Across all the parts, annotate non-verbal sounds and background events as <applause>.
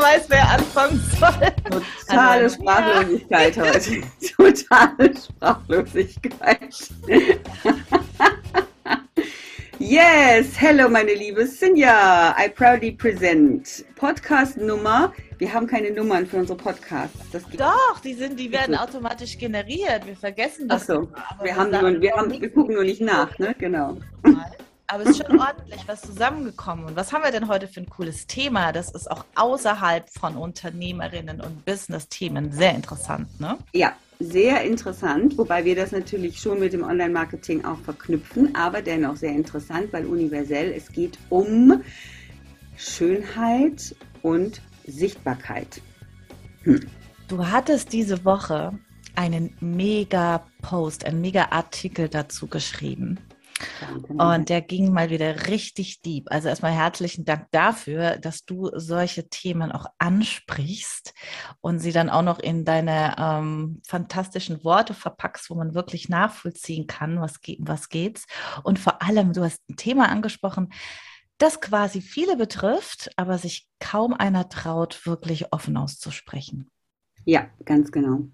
Weiß, wer anfangen soll. Totale Sprachlosigkeit heute. <laughs> Totale Sprachlosigkeit. <laughs> yes, hello meine liebe Sinja. I proudly present Podcast Nummer. Wir haben keine Nummern für unsere Podcasts. Doch, die sind, die werden automatisch generiert. Wir vergessen das. Ach so, wir, haben nur, wir, haben, wir gucken nur nicht nach, ne? Genau. Aber es ist schon ordentlich was zusammengekommen. Und was haben wir denn heute für ein cooles Thema? Das ist auch außerhalb von Unternehmerinnen und Business-Themen sehr interessant, ne? Ja, sehr interessant, wobei wir das natürlich schon mit dem Online-Marketing auch verknüpfen, aber dennoch sehr interessant, weil universell es geht um Schönheit und Sichtbarkeit. Hm. Du hattest diese Woche einen mega Post, einen mega Artikel dazu geschrieben. Und der ging mal wieder richtig deep. Also erstmal herzlichen Dank dafür, dass du solche Themen auch ansprichst und sie dann auch noch in deine ähm, fantastischen Worte verpackst, wo man wirklich nachvollziehen kann, was, geht, was geht's. Und vor allem, du hast ein Thema angesprochen, das quasi viele betrifft, aber sich kaum einer traut, wirklich offen auszusprechen. Ja, ganz genau.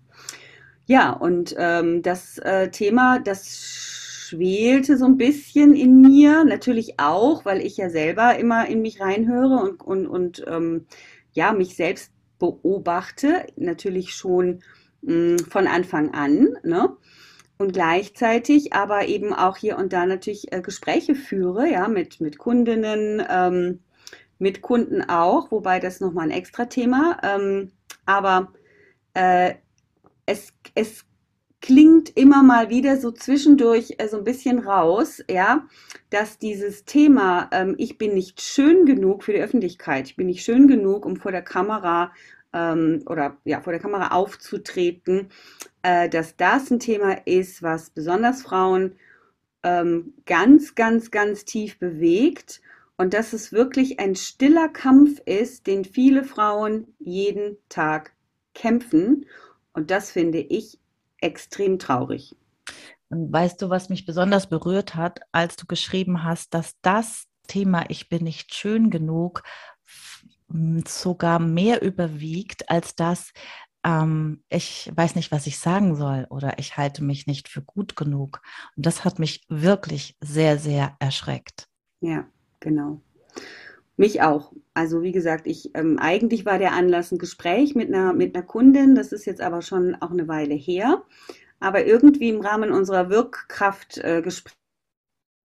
Ja, und ähm, das äh, Thema, das schwelte so ein bisschen in mir, natürlich auch, weil ich ja selber immer in mich reinhöre und, und, und ähm, ja, mich selbst beobachte, natürlich schon mh, mm, von Anfang an, ne? Und gleichzeitig aber eben auch hier und da natürlich äh, Gespräche führe, ja, mit, mit Kundinnen, ähm, mit Kunden auch, wobei das nochmal ein extra Thema. Ähm, aber äh, es, es klingt immer mal wieder so zwischendurch äh, so ein bisschen raus, ja, dass dieses Thema, ähm, ich bin nicht schön genug für die Öffentlichkeit, ich bin nicht schön genug, um vor der Kamera ähm, oder ja, vor der Kamera aufzutreten, äh, dass das ein Thema ist, was besonders Frauen ähm, ganz, ganz, ganz tief bewegt und dass es wirklich ein stiller Kampf ist, den viele Frauen jeden Tag kämpfen. Und das finde ich extrem traurig. Und weißt du, was mich besonders berührt hat, als du geschrieben hast, dass das Thema Ich bin nicht schön genug sogar mehr überwiegt als das, ähm, ich weiß nicht, was ich sagen soll oder ich halte mich nicht für gut genug. Und das hat mich wirklich sehr, sehr erschreckt. Ja, genau. Mich auch. Also wie gesagt, ich ähm, eigentlich war der Anlass ein Gespräch mit einer mit einer Kundin. Das ist jetzt aber schon auch eine Weile her. Aber irgendwie im Rahmen unserer Wirkkraftgespräche,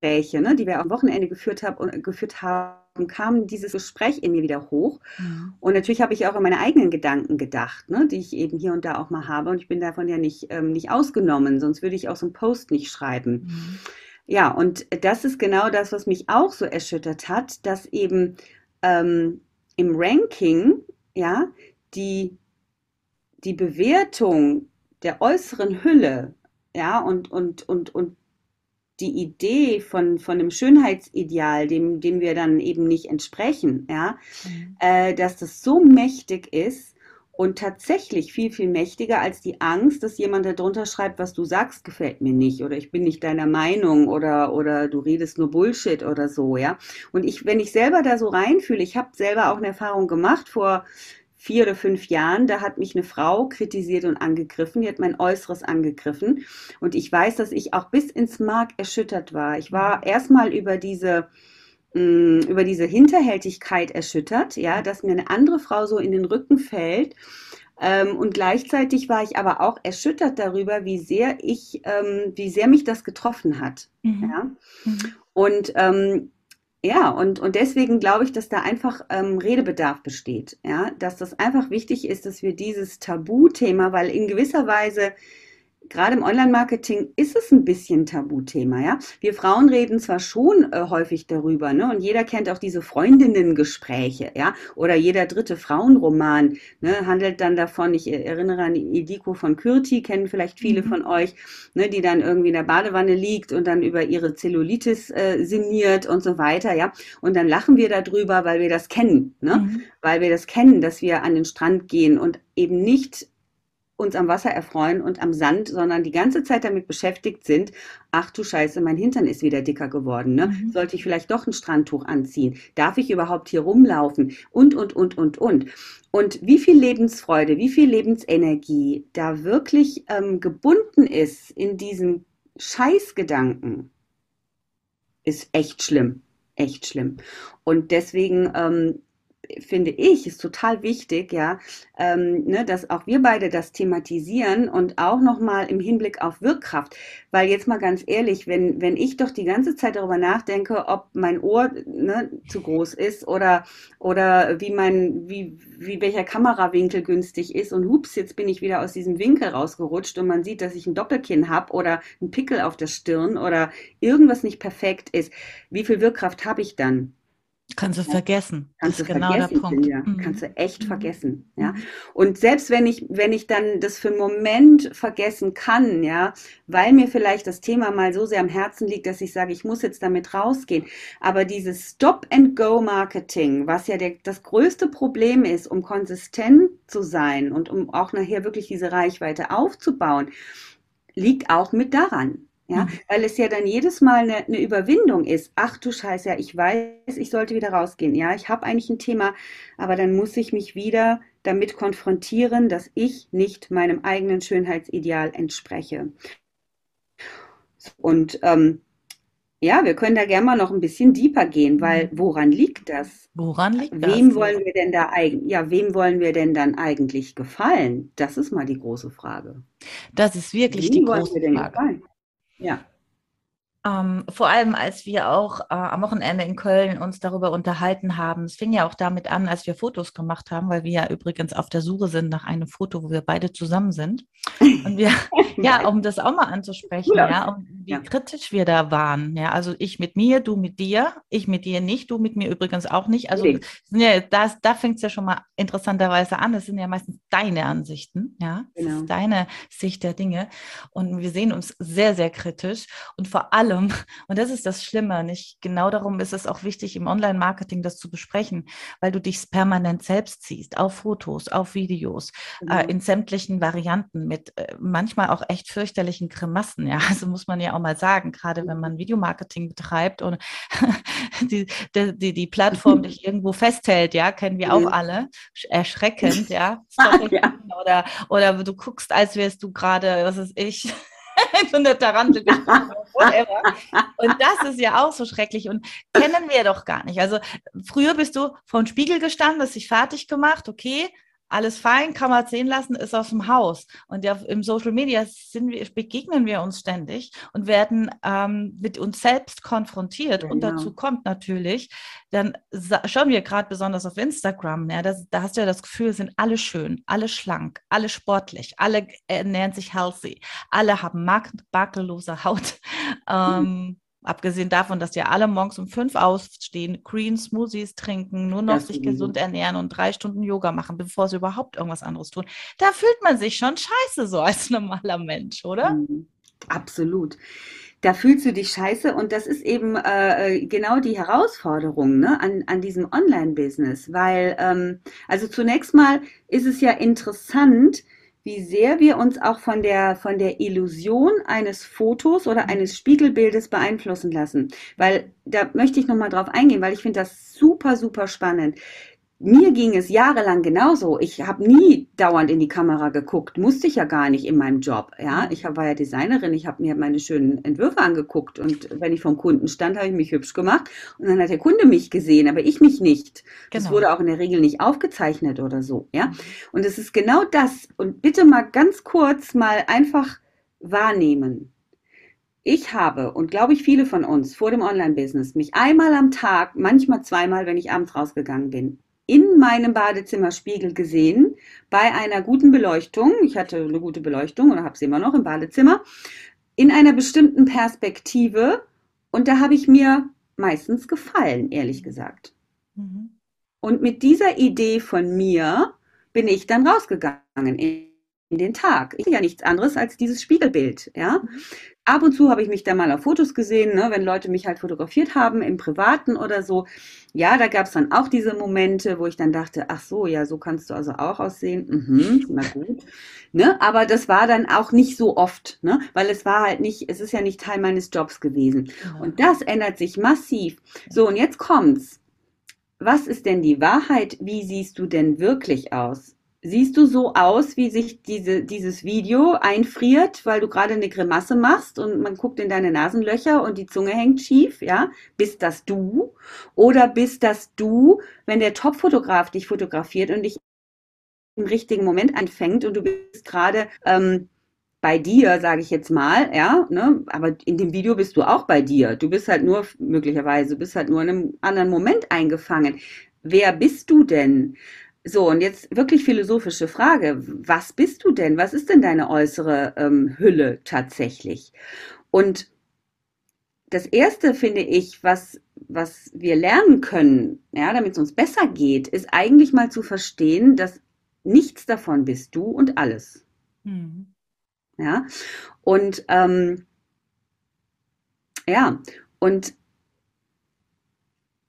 äh, ne, die wir am Wochenende geführt, hab, geführt haben, kam dieses Gespräch in mir wieder hoch. Mhm. Und natürlich habe ich auch an meine eigenen Gedanken gedacht, ne, die ich eben hier und da auch mal habe. Und ich bin davon ja nicht, ähm, nicht ausgenommen, sonst würde ich auch so einen Post nicht schreiben. Mhm. Ja, und das ist genau das, was mich auch so erschüttert hat, dass eben ähm, im Ranking, ja, die, die Bewertung der äußeren Hülle, ja, und, und, und, und die Idee von, von einem Schönheitsideal, dem, dem wir dann eben nicht entsprechen, ja, mhm. äh, dass das so mächtig ist, und tatsächlich viel, viel mächtiger als die Angst, dass jemand darunter schreibt, was du sagst, gefällt mir nicht oder ich bin nicht deiner Meinung oder, oder du redest nur Bullshit oder so, ja. Und ich, wenn ich selber da so reinfühle, ich habe selber auch eine Erfahrung gemacht vor vier oder fünf Jahren, da hat mich eine Frau kritisiert und angegriffen, die hat mein Äußeres angegriffen und ich weiß, dass ich auch bis ins Mark erschüttert war. Ich war erstmal über diese mh, über diese Hinterhältigkeit erschüttert, ja, dass mir eine andere Frau so in den Rücken fällt. Ähm, und gleichzeitig war ich aber auch erschüttert darüber, wie sehr ich, ähm, wie sehr mich das getroffen hat. Mhm. Ja? Mhm. Und ähm, ja, und, und deswegen glaube ich, dass da einfach ähm, Redebedarf besteht. Ja, dass das einfach wichtig ist, dass wir dieses Tabuthema, weil in gewisser Weise gerade im Online-Marketing ist es ein bisschen Tabuthema, ja. Wir Frauen reden zwar schon äh, häufig darüber, ne, und jeder kennt auch diese Freundinnen-Gespräche, ja, oder jeder dritte Frauenroman, ne, handelt dann davon, ich erinnere an Idiko von Kürti, kennen vielleicht viele mhm. von euch, ne, die dann irgendwie in der Badewanne liegt und dann über ihre Zellulitis äh, sinniert und so weiter, ja, und dann lachen wir darüber, weil wir das kennen, ne, mhm. weil wir das kennen, dass wir an den Strand gehen und eben nicht uns am Wasser erfreuen und am Sand, sondern die ganze Zeit damit beschäftigt sind, ach du Scheiße, mein Hintern ist wieder dicker geworden, ne? Mhm. Sollte ich vielleicht doch ein Strandtuch anziehen? Darf ich überhaupt hier rumlaufen? Und, und, und, und, und. Und wie viel Lebensfreude, wie viel Lebensenergie da wirklich ähm, gebunden ist in diesen Scheißgedanken, ist echt schlimm. Echt schlimm. Und deswegen ähm, finde ich, ist total wichtig, ja, ähm, ne, dass auch wir beide das thematisieren und auch nochmal im Hinblick auf Wirkkraft. Weil jetzt mal ganz ehrlich, wenn, wenn ich doch die ganze Zeit darüber nachdenke, ob mein Ohr ne, zu groß ist oder, oder wie mein, wie, wie welcher Kamerawinkel günstig ist und hups, jetzt bin ich wieder aus diesem Winkel rausgerutscht und man sieht, dass ich ein Doppelkinn habe oder ein Pickel auf der Stirn oder irgendwas nicht perfekt ist. Wie viel Wirkkraft habe ich dann? Kannst du vergessen. Kannst du genau vergessen, der Punkt. Ja. Mhm. Kannst du echt mhm. vergessen. Ja. Und selbst wenn ich, wenn ich dann das für einen Moment vergessen kann, ja, weil mir vielleicht das Thema mal so sehr am Herzen liegt, dass ich sage, ich muss jetzt damit rausgehen. Aber dieses Stop-and-Go-Marketing, was ja der, das größte Problem ist, um konsistent zu sein und um auch nachher wirklich diese Reichweite aufzubauen, liegt auch mit daran. Ja, mhm. weil es ja dann jedes Mal eine, eine, Überwindung ist. Ach du Scheiße, ja, ich weiß, ich sollte wieder rausgehen. Ja, ich habe eigentlich ein Thema, aber dann muss ich mich wieder damit konfrontieren, dass ich nicht meinem eigenen Schönheitsideal entspreche. Und ähm, ja, wir können da gerne mal noch ein bisschen deeper gehen, weil mhm. woran liegt das? Woran liegt das? Wem wollen wir denn da eigentlich, ja, wem wollen wir denn dann eigentlich gefallen? Das ist mal die große Frage. Das ist wirklich wem die große Frage. Gefallen? Ja. Ähm, vor allem, als wir auch äh, am Wochenende in Köln uns darüber unterhalten haben. Es fing ja auch damit an, als wir Fotos gemacht haben, weil wir ja übrigens auf der Suche sind nach einem Foto, wo wir beide zusammen sind. Und wir, <laughs> ja, um das auch mal anzusprechen, ja, ja um, wie ja. kritisch wir da waren. Ja, also ich mit mir, du mit dir, ich mit dir nicht, du mit mir übrigens auch nicht. Also nee. ja, das, da fängt es ja schon mal interessanterweise an. Es sind ja meistens deine Ansichten, ja, genau. deine Sicht der Dinge. Und wir sehen uns sehr, sehr kritisch und vor allem allem, <laughs> und das ist das Schlimme, nicht genau darum ist es auch wichtig, im Online-Marketing das zu besprechen, weil du dich permanent selbst siehst, auf Fotos, auf Videos, äh, mhm. äh, in sämtlichen Varianten mit äh, manchmal auch echt fürchterlichen Grimassen, ja, <laughs> also muss man ja auch mal sagen, gerade wenn man Videomarketing betreibt und <laughs> die, die, die, die Plattform dich irgendwo festhält, ja, kennen wir auch alle, erschreckend, ja, ja. Oder, oder du guckst, als wärst du gerade, was ist ich, <laughs> so eine Tarantel Und das ist ja auch so schrecklich und kennen wir doch gar nicht. Also früher bist du vor dem Spiegel gestanden, hast dich fertig gemacht, okay, alles fein, kann man sehen lassen, ist aus dem Haus. Und ja, im Social Media wir, begegnen wir uns ständig und werden ähm, mit uns selbst konfrontiert. Genau. Und dazu kommt natürlich, dann schauen wir gerade besonders auf Instagram, ja, das, da hast du ja das Gefühl, sind alle schön, alle schlank, alle sportlich, alle ernähren sich healthy, alle haben makellose Haut. <laughs> Ähm, Abgesehen davon, dass ja alle morgens um fünf aufstehen, Green Smoothies trinken, nur noch sich gesund ernähren und drei Stunden Yoga machen, bevor sie überhaupt irgendwas anderes tun. Da fühlt man sich schon scheiße so als <laughs> normaler Mensch, oder? Mhm. Absolut. Da fühlst du dich scheiße und das ist eben äh, äh, genau die Herausforderung ne, an, an diesem Online-Business, weil ähm, also zunächst mal ist es ja interessant, wie sehr wir uns auch von der, von der Illusion eines Fotos oder eines Spiegelbildes beeinflussen lassen. Weil da möchte ich nochmal drauf eingehen, weil ich finde das super, super spannend. Mir ging es jahrelang genauso. Ich habe nie dauernd in die Kamera geguckt, musste ich ja gar nicht in meinem Job. Ja, ich war ja Designerin, ich habe mir meine schönen Entwürfe angeguckt und wenn ich vom Kunden stand, habe ich mich hübsch gemacht und dann hat der Kunde mich gesehen, aber ich mich nicht. Genau. Das wurde auch in der Regel nicht aufgezeichnet oder so. Ja, und es ist genau das. Und bitte mal ganz kurz mal einfach wahrnehmen. Ich habe und glaube ich viele von uns vor dem Online-Business mich einmal am Tag, manchmal zweimal, wenn ich abends rausgegangen bin, in meinem Badezimmerspiegel gesehen, bei einer guten Beleuchtung. Ich hatte eine gute Beleuchtung oder habe sie immer noch im Badezimmer, in einer bestimmten Perspektive. Und da habe ich mir meistens gefallen, ehrlich gesagt. Mhm. Und mit dieser Idee von mir bin ich dann rausgegangen den Tag. Ich bin ja nichts anderes als dieses Spiegelbild, ja. Ab und zu habe ich mich da mal auf Fotos gesehen, ne, wenn Leute mich halt fotografiert haben, im Privaten oder so. Ja, da gab es dann auch diese Momente, wo ich dann dachte, ach so, ja, so kannst du also auch aussehen. Mhm, na gut. Ne? Aber das war dann auch nicht so oft, ne? weil es war halt nicht, es ist ja nicht Teil meines Jobs gewesen. Und das ändert sich massiv. So, und jetzt kommt's. Was ist denn die Wahrheit? Wie siehst du denn wirklich aus? Siehst du so aus, wie sich diese, dieses Video einfriert, weil du gerade eine Grimasse machst und man guckt in deine Nasenlöcher und die Zunge hängt schief, ja? Bist das du? Oder bist das du, wenn der Top-Fotograf dich fotografiert und dich im richtigen Moment einfängt und du bist gerade ähm, bei dir, sage ich jetzt mal, ja, ne? aber in dem Video bist du auch bei dir. Du bist halt nur, möglicherweise, du bist halt nur in einem anderen Moment eingefangen. Wer bist du denn? So, und jetzt wirklich philosophische Frage. Was bist du denn? Was ist denn deine äußere ähm, Hülle tatsächlich? Und das erste finde ich, was, was wir lernen können, ja, damit es uns besser geht, ist eigentlich mal zu verstehen, dass nichts davon bist du und alles. Mhm. Ja, und ähm, ja, und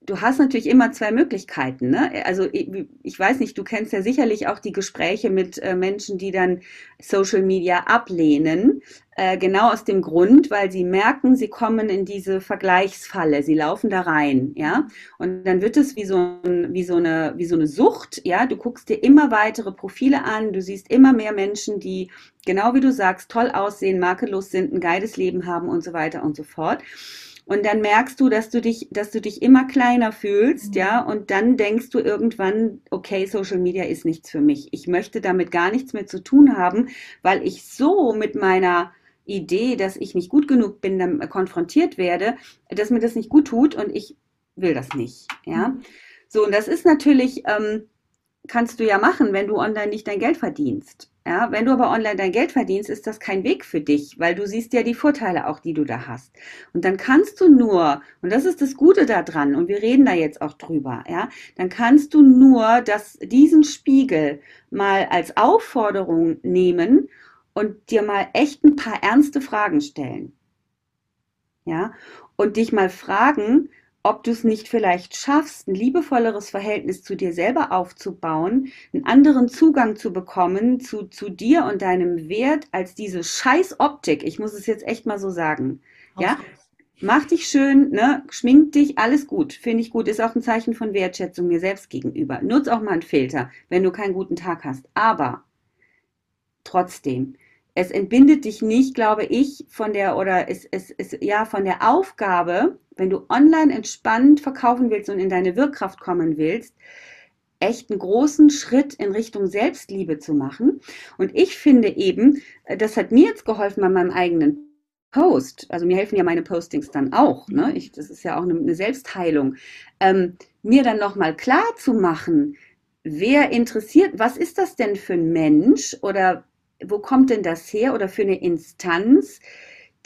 du hast natürlich immer zwei Möglichkeiten. Ne? Also ich, weiß nicht, du kennst ja sicherlich auch die Gespräche mit äh, Menschen, die dann Social Media ablehnen, äh, genau aus dem Grund, weil sie merken, sie kommen in diese Vergleichsfalle, sie laufen da rein, ja. Und dann wird es wie so, ein, wie so eine wie so eine Sucht, ja. Du guckst dir immer weitere Profile an, du siehst immer mehr Menschen, die genau wie du sagst toll aussehen, makellos sind, ein geiles Leben haben und so weiter und so fort. Und dann merkst du, dass du dich, dass du dich immer kleiner fühlst, mhm. ja, und dann denkst du irgendwann, okay, Social Media ist nichts für mich. Ich möchte damit gar nichts mehr zu tun haben, weil ich so mit meiner Idee, dass ich nicht gut genug bin, dann konfrontiert werde, dass mir das nicht gut tut und ich will das nicht, ja. Mhm. So, und das ist natürlich, ähm, kannst du ja machen, wenn du online nicht dein Geld verdienst. Ja, wenn du aber online dein Geld verdienst, ist das kein Weg für dich, weil du siehst ja die Vorteile auch, die du da hast. Und dann kannst du nur, und das ist das Gute daran, und wir reden da jetzt auch drüber, ja, dann kannst du nur das, diesen Spiegel mal als Aufforderung nehmen und dir mal echt ein paar ernste Fragen stellen. Ja, und dich mal fragen, ob du es nicht vielleicht schaffst, ein liebevolleres Verhältnis zu dir selber aufzubauen, einen anderen Zugang zu bekommen zu, zu dir und deinem Wert als diese scheiß Optik. Ich muss es jetzt echt mal so sagen. Ja? Mach dich schön, ne? schmink dich, alles gut, finde ich gut, ist auch ein Zeichen von Wertschätzung mir selbst gegenüber. Nutz auch mal einen Filter, wenn du keinen guten Tag hast. Aber trotzdem, es entbindet dich nicht, glaube ich, von der oder es, es, es ja von der Aufgabe, wenn du online entspannt verkaufen willst und in deine Wirkkraft kommen willst, echt einen großen Schritt in Richtung Selbstliebe zu machen. Und ich finde eben, äh, das hat mir jetzt geholfen bei meinem eigenen Post. Also mir helfen ja meine Postings dann auch. Ne? Ich, das ist ja auch eine, eine Selbstheilung. Ähm, mir dann nochmal klar zu machen, wer interessiert, was ist das denn für ein Mensch oder wo kommt denn das her oder für eine Instanz,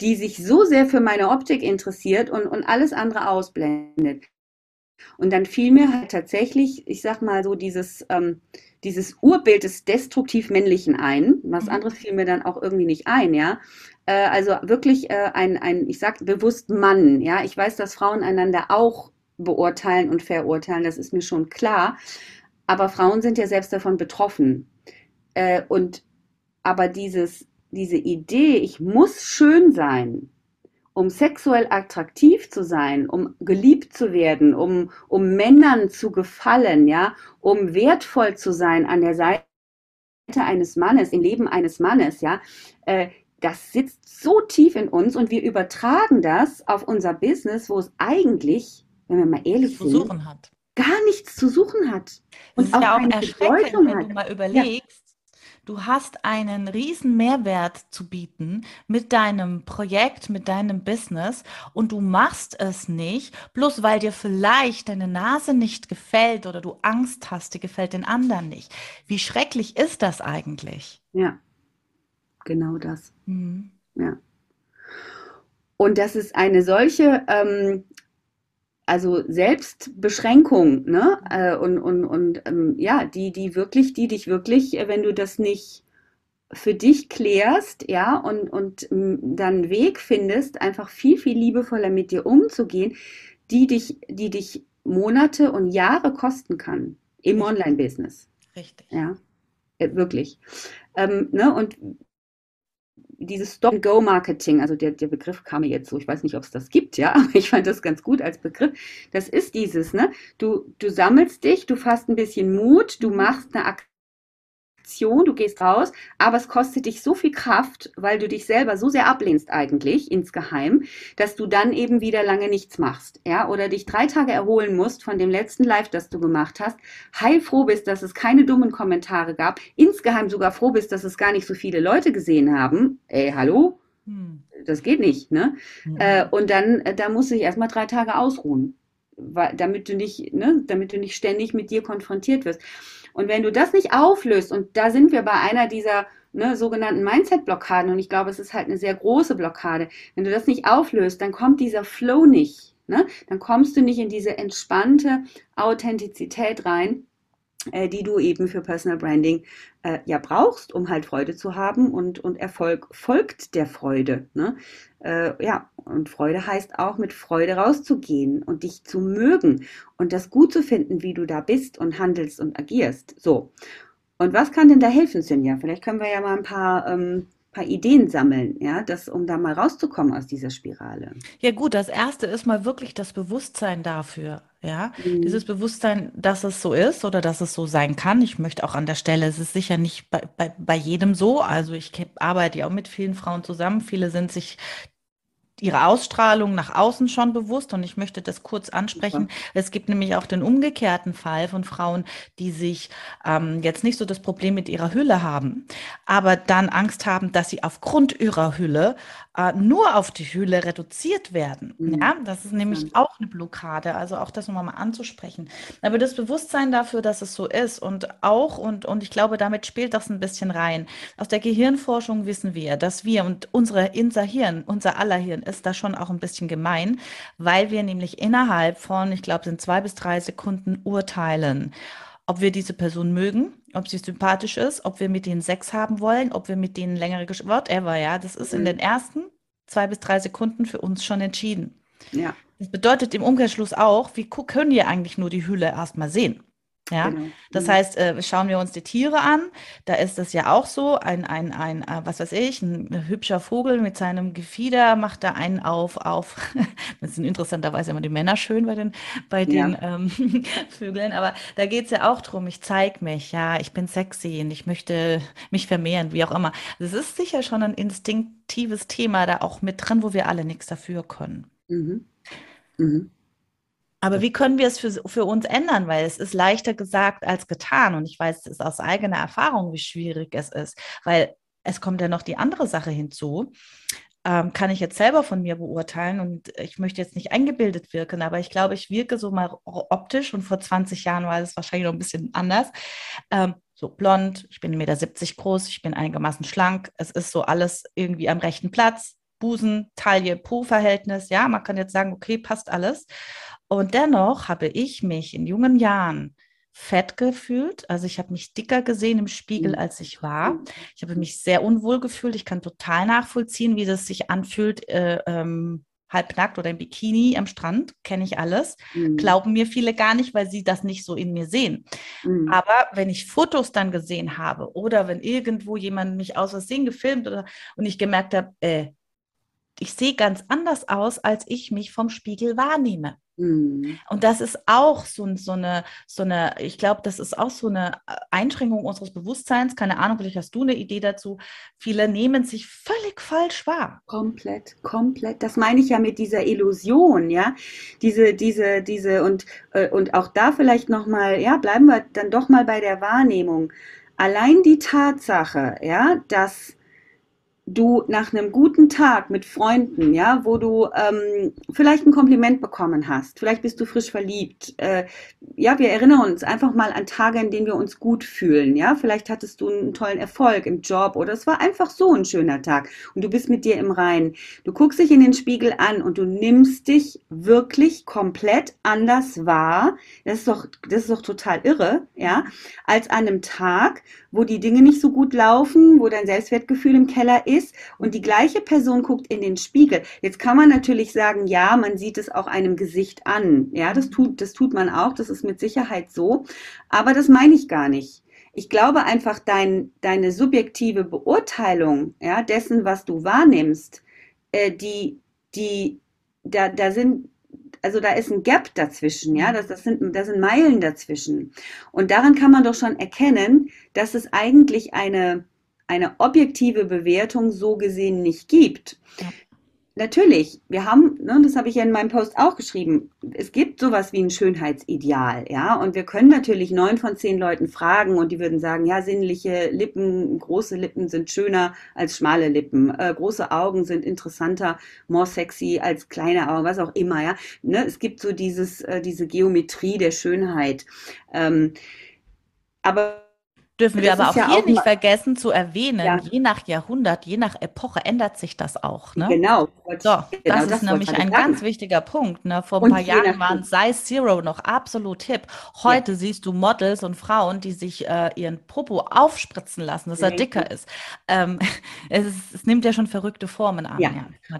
die sich so sehr für meine Optik interessiert und, und alles andere ausblendet. Und dann fiel mir halt tatsächlich, ich sag mal so, dieses, ähm, dieses Urbild des destruktiv Männlichen ein. Was mhm. anderes fiel mir dann auch irgendwie nicht ein, ja. Äh, also wirklich äh, ein, ein, ich sag bewusst Mann, ja. Ich weiß, dass Frauen einander auch beurteilen und verurteilen, das ist mir schon klar. Aber Frauen sind ja selbst davon betroffen. Äh, und aber dieses, diese Idee, ich muss schön sein um sexuell attraktiv zu sein, um geliebt zu werden, um, um Männern zu gefallen, ja, um wertvoll zu sein an der Seite eines Mannes, im Leben eines Mannes, ja, äh, das sitzt so tief in uns und wir übertragen das auf unser Business, wo es eigentlich, wenn wir mal ehrlich sind, gar nichts zu suchen hat. Und das ist auch ja auch erschreckend, wenn hat. du mal überlegst, Du hast einen riesen Mehrwert zu bieten mit deinem Projekt, mit deinem Business und du machst es nicht, bloß weil dir vielleicht deine Nase nicht gefällt oder du Angst hast, die gefällt den anderen nicht. Wie schrecklich ist das eigentlich? Ja, genau das. Mhm. Ja. Und das ist eine solche ähm, also Selbstbeschränkung, ne? Äh, und und, und ähm, ja, die, die wirklich, die dich wirklich, äh, wenn du das nicht für dich klärst, ja, und, und dann einen Weg findest, einfach viel, viel liebevoller mit dir umzugehen, die dich, die dich Monate und Jahre kosten kann im Online-Business. Richtig. Ja, äh, wirklich. Ähm, ne? Und dieses Stop-Go-Marketing, also der, der Begriff kam mir jetzt so, ich weiß nicht, ob es das gibt, ja, <laughs> aber ich fand das ganz gut als Begriff. Das ist dieses, ne? Du, du sammelst dich, du fasst ein bisschen Mut, du machst eine Aktion Aktion, du gehst raus, aber es kostet dich so viel Kraft, weil du dich selber so sehr ablehnst eigentlich insgeheim, dass du dann eben wieder lange nichts machst, ja, oder dich drei Tage erholen musst von dem letzten Live, das du gemacht hast, heilfroh bist, dass es keine dummen Kommentare gab, insgeheim sogar froh bist, dass es gar nicht so viele Leute gesehen haben. Ey, hallo? Hm. Das geht nicht, ne? Hm. Äh, und dann, äh, da musst du dich erstmal drei Tage ausruhen, damit du nicht, ne, damit du nicht ständig mit dir konfrontiert wirst. Und wenn du das nicht auflöst, und da sind wir bei einer dieser ne, sogenannten Mindset-Blockaden, und ich glaube, es ist halt eine sehr große Blockade, wenn du das nicht auflöst, dann kommt dieser Flow nicht. Ne? Dann kommst du nicht in diese entspannte Authentizität rein, äh, die du eben für Personal Branding äh, ja brauchst, um halt Freude zu haben und, und Erfolg folgt der Freude. Ne? Äh, ja, und Freude heißt auch mit Freude rauszugehen und dich zu mögen und das gut zu finden, wie du da bist und handelst und agierst. So. Und was kann denn da helfen, Sinja? Vielleicht können wir ja mal ein paar ähm, paar Ideen sammeln, ja, das, um da mal rauszukommen aus dieser Spirale. Ja, gut, das erste ist mal wirklich das Bewusstsein dafür, ja, mhm. dieses Bewusstsein, dass es so ist oder dass es so sein kann. Ich möchte auch an der Stelle, es ist sicher nicht bei, bei, bei jedem so. Also ich arbeite ja auch mit vielen Frauen zusammen. Viele sind sich ihre Ausstrahlung nach außen schon bewusst und ich möchte das kurz ansprechen. Super. Es gibt nämlich auch den umgekehrten Fall von Frauen, die sich ähm, jetzt nicht so das Problem mit ihrer Hülle haben, aber dann Angst haben, dass sie aufgrund ihrer Hülle äh, nur auf die Hülle reduziert werden. Mhm. Ja, das ist nämlich mhm. auch eine Blockade, also auch das nochmal mal anzusprechen. Aber das Bewusstsein dafür, dass es so ist und auch, und, und ich glaube, damit spielt das ein bisschen rein. Aus der Gehirnforschung wissen wir, dass wir und unsere, unser Hirn, unser aller Hirn ist da schon auch ein bisschen gemein, weil wir nämlich innerhalb von, ich glaube, sind zwei bis drei Sekunden urteilen ob wir diese Person mögen, ob sie sympathisch ist, ob wir mit denen Sex haben wollen, ob wir mit denen längere Gesch whatever, ja, das ist in mhm. den ersten zwei bis drei Sekunden für uns schon entschieden. Ja. Das bedeutet im Umkehrschluss auch, wie können wir eigentlich nur die Hülle erstmal sehen? Ja, genau. das mhm. heißt, äh, schauen wir uns die Tiere an, da ist es ja auch so, ein, ein, ein, äh, was weiß ich, ein hübscher Vogel mit seinem Gefieder macht da einen auf, auf, <laughs> das sind interessanterweise immer die Männer schön bei den, bei den ja. ähm, <laughs> Vögeln, aber da geht es ja auch drum, ich zeige mich, ja, ich bin sexy und ich möchte mich vermehren, wie auch immer. Das ist sicher schon ein instinktives Thema da auch mit drin, wo wir alle nichts dafür können. Mhm. Mhm. Aber wie können wir es für, für uns ändern? Weil es ist leichter gesagt als getan. Und ich weiß es aus eigener Erfahrung, wie schwierig es ist. Weil es kommt ja noch die andere Sache hinzu. Ähm, kann ich jetzt selber von mir beurteilen und ich möchte jetzt nicht eingebildet wirken, aber ich glaube, ich wirke so mal optisch und vor 20 Jahren war es wahrscheinlich noch ein bisschen anders. Ähm, so blond, ich bin 1,70 Meter groß, ich bin einigermaßen schlank, es ist so alles irgendwie am rechten Platz, Busen, Taille, Po-Verhältnis, ja, man kann jetzt sagen, okay, passt alles. Und dennoch habe ich mich in jungen Jahren fett gefühlt. Also ich habe mich dicker gesehen im Spiegel, mhm. als ich war. Ich habe mich sehr unwohl gefühlt. Ich kann total nachvollziehen, wie das sich anfühlt, äh, ähm, halbnackt oder im Bikini am Strand. Kenne ich alles. Mhm. Glauben mir viele gar nicht, weil sie das nicht so in mir sehen. Mhm. Aber wenn ich Fotos dann gesehen habe oder wenn irgendwo jemand mich aus Versehen gefilmt oder und ich gemerkt habe, äh, ich sehe ganz anders aus, als ich mich vom Spiegel wahrnehme. Mhm. Und das ist auch so, so, eine, so eine, ich glaube, das ist auch so eine Einschränkung unseres Bewusstseins. Keine Ahnung, vielleicht hast du eine Idee dazu. Viele nehmen sich völlig falsch wahr. Komplett, komplett. Das meine ich ja mit dieser Illusion, ja. Diese, diese, diese und, äh, und auch da vielleicht nochmal, ja, bleiben wir dann doch mal bei der Wahrnehmung. Allein die Tatsache, ja, dass du nach einem guten Tag mit Freunden, ja, wo du ähm, vielleicht ein Kompliment bekommen hast, vielleicht bist du frisch verliebt, äh, ja, wir erinnern uns einfach mal an Tage, in denen wir uns gut fühlen, ja, vielleicht hattest du einen tollen Erfolg im Job oder es war einfach so ein schöner Tag und du bist mit dir im Reinen. Du guckst dich in den Spiegel an und du nimmst dich wirklich komplett anders wahr. Das ist doch, das ist doch total irre, ja, als an einem Tag, wo die Dinge nicht so gut laufen, wo dein Selbstwertgefühl im Keller ist und die gleiche Person guckt in den Spiegel. Jetzt kann man natürlich sagen, ja, man sieht es auch einem Gesicht an. Ja, das tut, das tut man auch. Das ist mit Sicherheit so. Aber das meine ich gar nicht. Ich glaube einfach, dein, deine subjektive Beurteilung ja, dessen, was du wahrnimmst, äh, die, die, da, da sind also da ist ein Gap dazwischen, ja, das, das, sind, das sind Meilen dazwischen. Und daran kann man doch schon erkennen, dass es eigentlich eine, eine objektive Bewertung so gesehen nicht gibt. Ja natürlich, wir haben, ne, das habe ich ja in meinem Post auch geschrieben, es gibt sowas wie ein Schönheitsideal, ja, und wir können natürlich neun von zehn Leuten fragen und die würden sagen, ja, sinnliche Lippen, große Lippen sind schöner als schmale Lippen, äh, große Augen sind interessanter, more sexy als kleine Augen, was auch immer, ja. Ne, es gibt so dieses, äh, diese Geometrie der Schönheit. Ähm, aber Dürfen wir aber auch ja hier auch nicht vergessen zu erwähnen, ja. je nach Jahrhundert, je nach Epoche ändert sich das auch. Ne? Genau. So, genau, das ist nämlich ein ganz wichtiger Punkt. Ne? Vor ein paar Jahren waren Size Zero noch absolut hip. Heute ja. siehst du Models und Frauen, die sich äh, ihren Popo aufspritzen lassen, dass er dicker ist. Ähm, <laughs> es, ist. es, nimmt ja schon verrückte Formen an. Ja.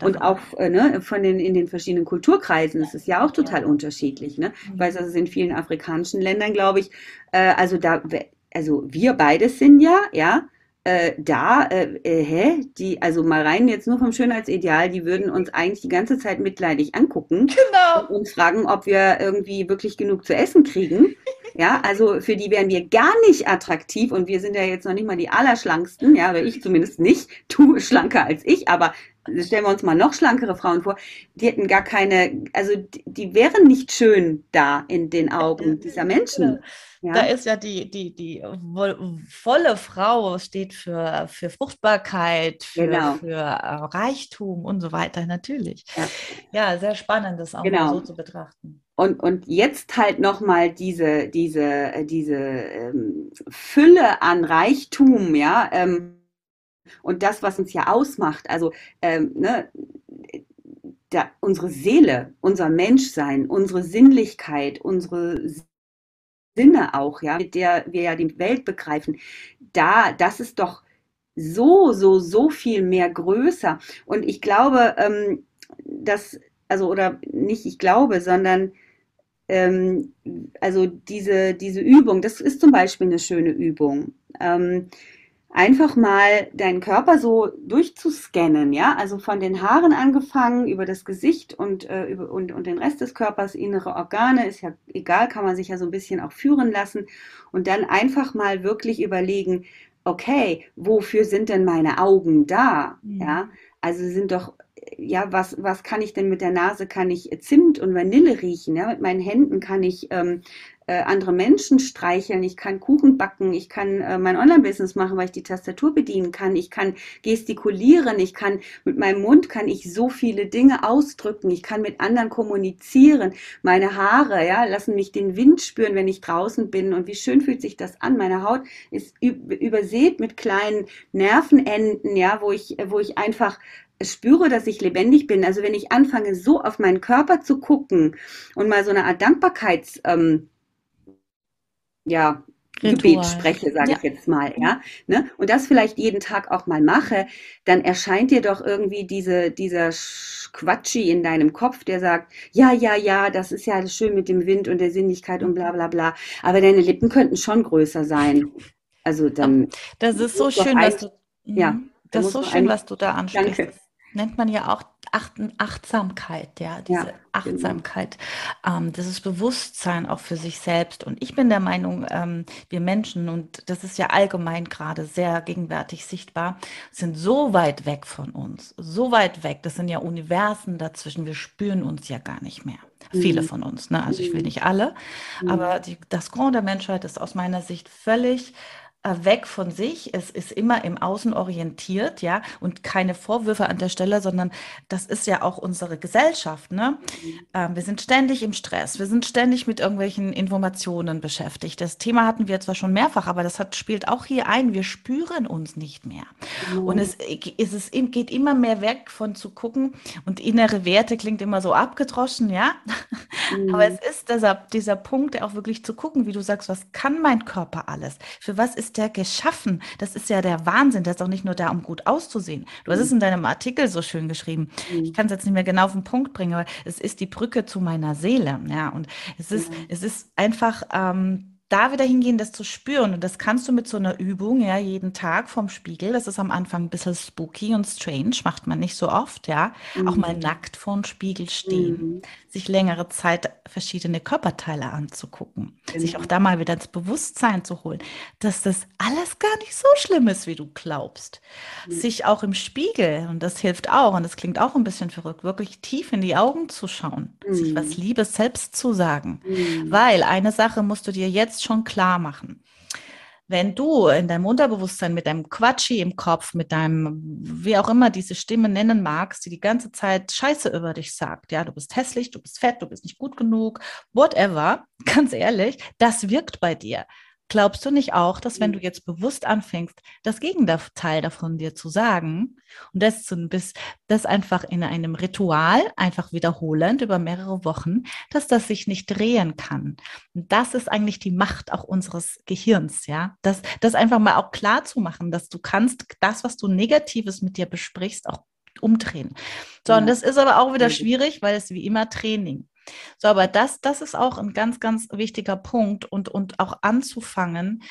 und auch äh, ne, von den, in den verschiedenen Kulturkreisen ist es ja auch total unterschiedlich. Ne? Ich weiß, dass es in vielen afrikanischen Ländern, glaube ich, äh, also da also wir beide sind ja, ja, äh, da, äh, äh, hä, die, also mal rein jetzt nur vom Schönheitsideal, die würden uns eigentlich die ganze Zeit mitleidig angucken genau. und uns fragen, ob wir irgendwie wirklich genug zu essen kriegen. <laughs> Ja, also für die wären wir gar nicht attraktiv und wir sind ja jetzt noch nicht mal die allerschlanksten, ja, oder ich zumindest nicht, <laughs> du schlanker als ich, aber stellen wir uns mal noch schlankere Frauen vor, die hätten gar keine, also die, die wären nicht schön da in den Augen <laughs> dieser Menschen. Ja. Da ist ja die, die, die volle Frau steht für, für Fruchtbarkeit, für, genau. für äh, Reichtum und so weiter, natürlich. Ja, ja sehr spannend, das auch genau. so zu betrachten. Und, und jetzt halt nochmal diese, diese, äh, diese ähm, Fülle an Reichtum, ja, ähm, und das, was uns ja ausmacht, also ähm, ne, da, unsere Seele, unser Menschsein, unsere Sinnlichkeit, unsere Sinne auch, ja, mit der wir ja die Welt begreifen, da, das ist doch so, so, so viel mehr größer. Und ich glaube, ähm, dass, also, oder nicht ich glaube, sondern ähm, also diese, diese Übung, das ist zum Beispiel eine schöne Übung. Ähm, einfach mal deinen Körper so durchzuscannen, ja, also von den Haaren angefangen, über das Gesicht und, äh, über, und, und den Rest des Körpers, innere Organe, ist ja egal, kann man sich ja so ein bisschen auch führen lassen und dann einfach mal wirklich überlegen, okay, wofür sind denn meine Augen da, mhm. ja, also sind doch ja, was, was kann ich denn mit der Nase? Kann ich Zimt und Vanille riechen? Ja, mit meinen Händen kann ich ähm, äh, andere Menschen streicheln, ich kann Kuchen backen, ich kann äh, mein Online-Business machen, weil ich die Tastatur bedienen kann, ich kann gestikulieren, ich kann mit meinem Mund kann ich so viele Dinge ausdrücken, ich kann mit anderen kommunizieren, meine Haare, ja, lassen mich den Wind spüren, wenn ich draußen bin. Und wie schön fühlt sich das an. Meine Haut ist übersät mit kleinen Nervenenden, ja, wo ich, wo ich einfach spüre, dass ich lebendig bin. Also wenn ich anfange, so auf meinen Körper zu gucken und mal so eine Art Dankbarkeits, ähm, ja, Gebet spreche, sage ja. ich jetzt mal, ja, ne? und das vielleicht jeden Tag auch mal mache, dann erscheint dir doch irgendwie diese, dieser Quatschi in deinem Kopf, der sagt, ja, ja, ja, das ist ja alles schön mit dem Wind und der Sinnlichkeit und bla bla bla, aber deine Lippen könnten schon größer sein. Also dann. Das ist so schön, was du, ja, mhm. das ist so schön, was du da ansprichst. Danke nennt man ja auch Achten, Achtsamkeit, ja, diese ja, genau. Achtsamkeit, genau. ähm, dieses Bewusstsein auch für sich selbst. Und ich bin der Meinung, ähm, wir Menschen, und das ist ja allgemein gerade sehr gegenwärtig sichtbar, sind so weit weg von uns, so weit weg. Das sind ja Universen dazwischen. Wir spüren uns ja gar nicht mehr. Mhm. Viele von uns, ne? Also ich will mhm. nicht alle, mhm. aber die, das Grand der Menschheit ist aus meiner Sicht völlig weg von sich. Es ist immer im Außen orientiert, ja, und keine Vorwürfe an der Stelle, sondern das ist ja auch unsere Gesellschaft, ne? Mhm. Ähm, wir sind ständig im Stress, wir sind ständig mit irgendwelchen Informationen beschäftigt. Das Thema hatten wir zwar schon mehrfach, aber das hat, spielt auch hier ein. Wir spüren uns nicht mehr. Mhm. Und es, es ist, geht immer mehr weg von zu gucken und innere Werte klingt immer so abgedroschen, ja. <laughs> Mhm. aber es ist dieser, dieser Punkt, auch wirklich zu gucken, wie du sagst, was kann mein Körper alles? Für was ist ist der geschaffen? Das ist ja der Wahnsinn. Der ist auch nicht nur da, um gut auszusehen. Du hast es in deinem Artikel so schön geschrieben. Mhm. Ich kann es jetzt nicht mehr genau auf den Punkt bringen, aber es ist die Brücke zu meiner Seele. Ja, und es ist, mhm. es ist einfach, ähm, da wieder hingehen, das zu spüren. Und das kannst du mit so einer Übung, ja, jeden Tag vom Spiegel. Das ist am Anfang ein bisschen spooky und strange, macht man nicht so oft, ja. Mhm. Auch mal mhm. nackt vor dem Spiegel stehen, mhm. sich längere Zeit verschiedene Körperteile anzugucken, genau. sich auch da mal wieder ins Bewusstsein zu holen, dass das alles gar nicht so schlimm ist, wie du glaubst. Mhm. Sich auch im Spiegel, und das hilft auch, und das klingt auch ein bisschen verrückt, wirklich tief in die Augen zu schauen, sich was mhm. Liebes selbst zu sagen. Mhm. Weil eine Sache musst du dir jetzt jetzt schon klar machen. Wenn du in deinem Unterbewusstsein mit deinem Quatschi im Kopf, mit deinem, wie auch immer diese Stimme nennen magst, die die ganze Zeit Scheiße über dich sagt, ja, du bist hässlich, du bist fett, du bist nicht gut genug, whatever, <laughs> ganz ehrlich, das wirkt bei dir. Glaubst du nicht auch, dass wenn du jetzt bewusst anfängst, das Gegenteil davon dir zu sagen und das, zu, bis, das einfach in einem Ritual einfach wiederholend über mehrere Wochen, dass das sich nicht drehen kann? Und das ist eigentlich die Macht auch unseres Gehirns, ja? Das, das einfach mal auch klar zu machen, dass du kannst das, was du Negatives mit dir besprichst, auch umdrehen. So, ja. und das ist aber auch wieder schwierig, weil es wie immer Training. So, aber das, das ist auch ein ganz, ganz wichtiger Punkt und, und auch anzufangen,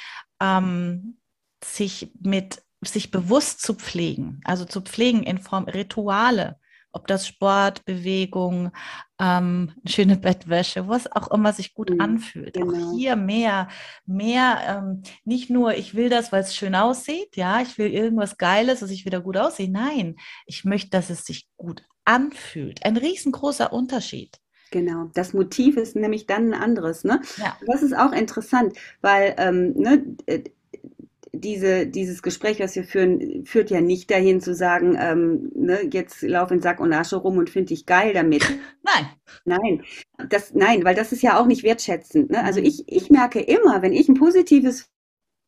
ähm, sich mit sich bewusst zu pflegen, also zu pflegen in Form Rituale, ob das Sport, Bewegung, ähm, schöne Bettwäsche, was auch immer sich gut mhm, anfühlt. Genau. Auch hier mehr, mehr, ähm, nicht nur, ich will das, weil es schön aussieht, ja, ich will irgendwas Geiles, dass ich wieder gut aussehe. Nein, ich möchte, dass es sich gut anfühlt. Ein riesengroßer Unterschied. Genau, das Motiv ist nämlich dann ein anderes. Ne? Ja. Das ist auch interessant, weil ähm, ne, äh, diese, dieses Gespräch, was wir führen, führt ja nicht dahin zu sagen, ähm, ne, jetzt lauf in Sack und Asche rum und finde ich geil damit. <laughs> Nein. Nein, das, nein, weil das ist ja auch nicht wertschätzend. Ne? Also mhm. ich, ich merke immer, wenn ich ein positives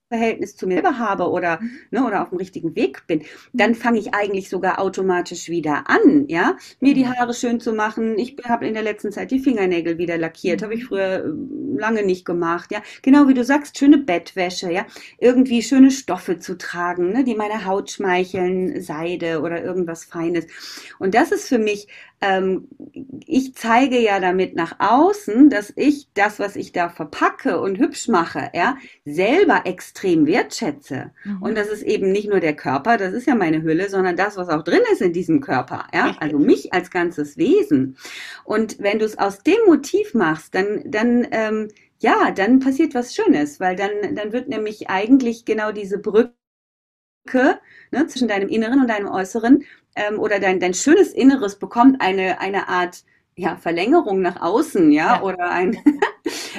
Verhältnis zu mir selber habe oder, mhm. ne, oder auf dem richtigen Weg bin, dann fange ich eigentlich sogar automatisch wieder an, ja, mir die mhm. Haare schön zu machen. Ich habe in der letzten Zeit die Fingernägel wieder lackiert, habe ich früher äh, lange nicht gemacht, ja. Genau wie du sagst, schöne Bettwäsche, ja, irgendwie schöne Stoffe zu tragen, ne, die meine Haut schmeicheln, Seide oder irgendwas Feines. Und das ist für mich ähm, ich zeige ja damit nach außen, dass ich das, was ich da verpacke und hübsch mache, ja, selber extrem wertschätze. Mhm. Und das ist eben nicht nur der Körper, das ist ja meine Hülle, sondern das, was auch drin ist in diesem Körper, ja, also mich als ganzes Wesen. Und wenn du es aus dem Motiv machst, dann, dann, ähm, ja, dann passiert was Schönes, weil dann, dann wird nämlich eigentlich genau diese Brücke ne, zwischen deinem Inneren und deinem Äußeren ähm, oder dein, dein schönes Inneres bekommt eine, eine Art ja, Verlängerung nach außen, ja, ja. oder ein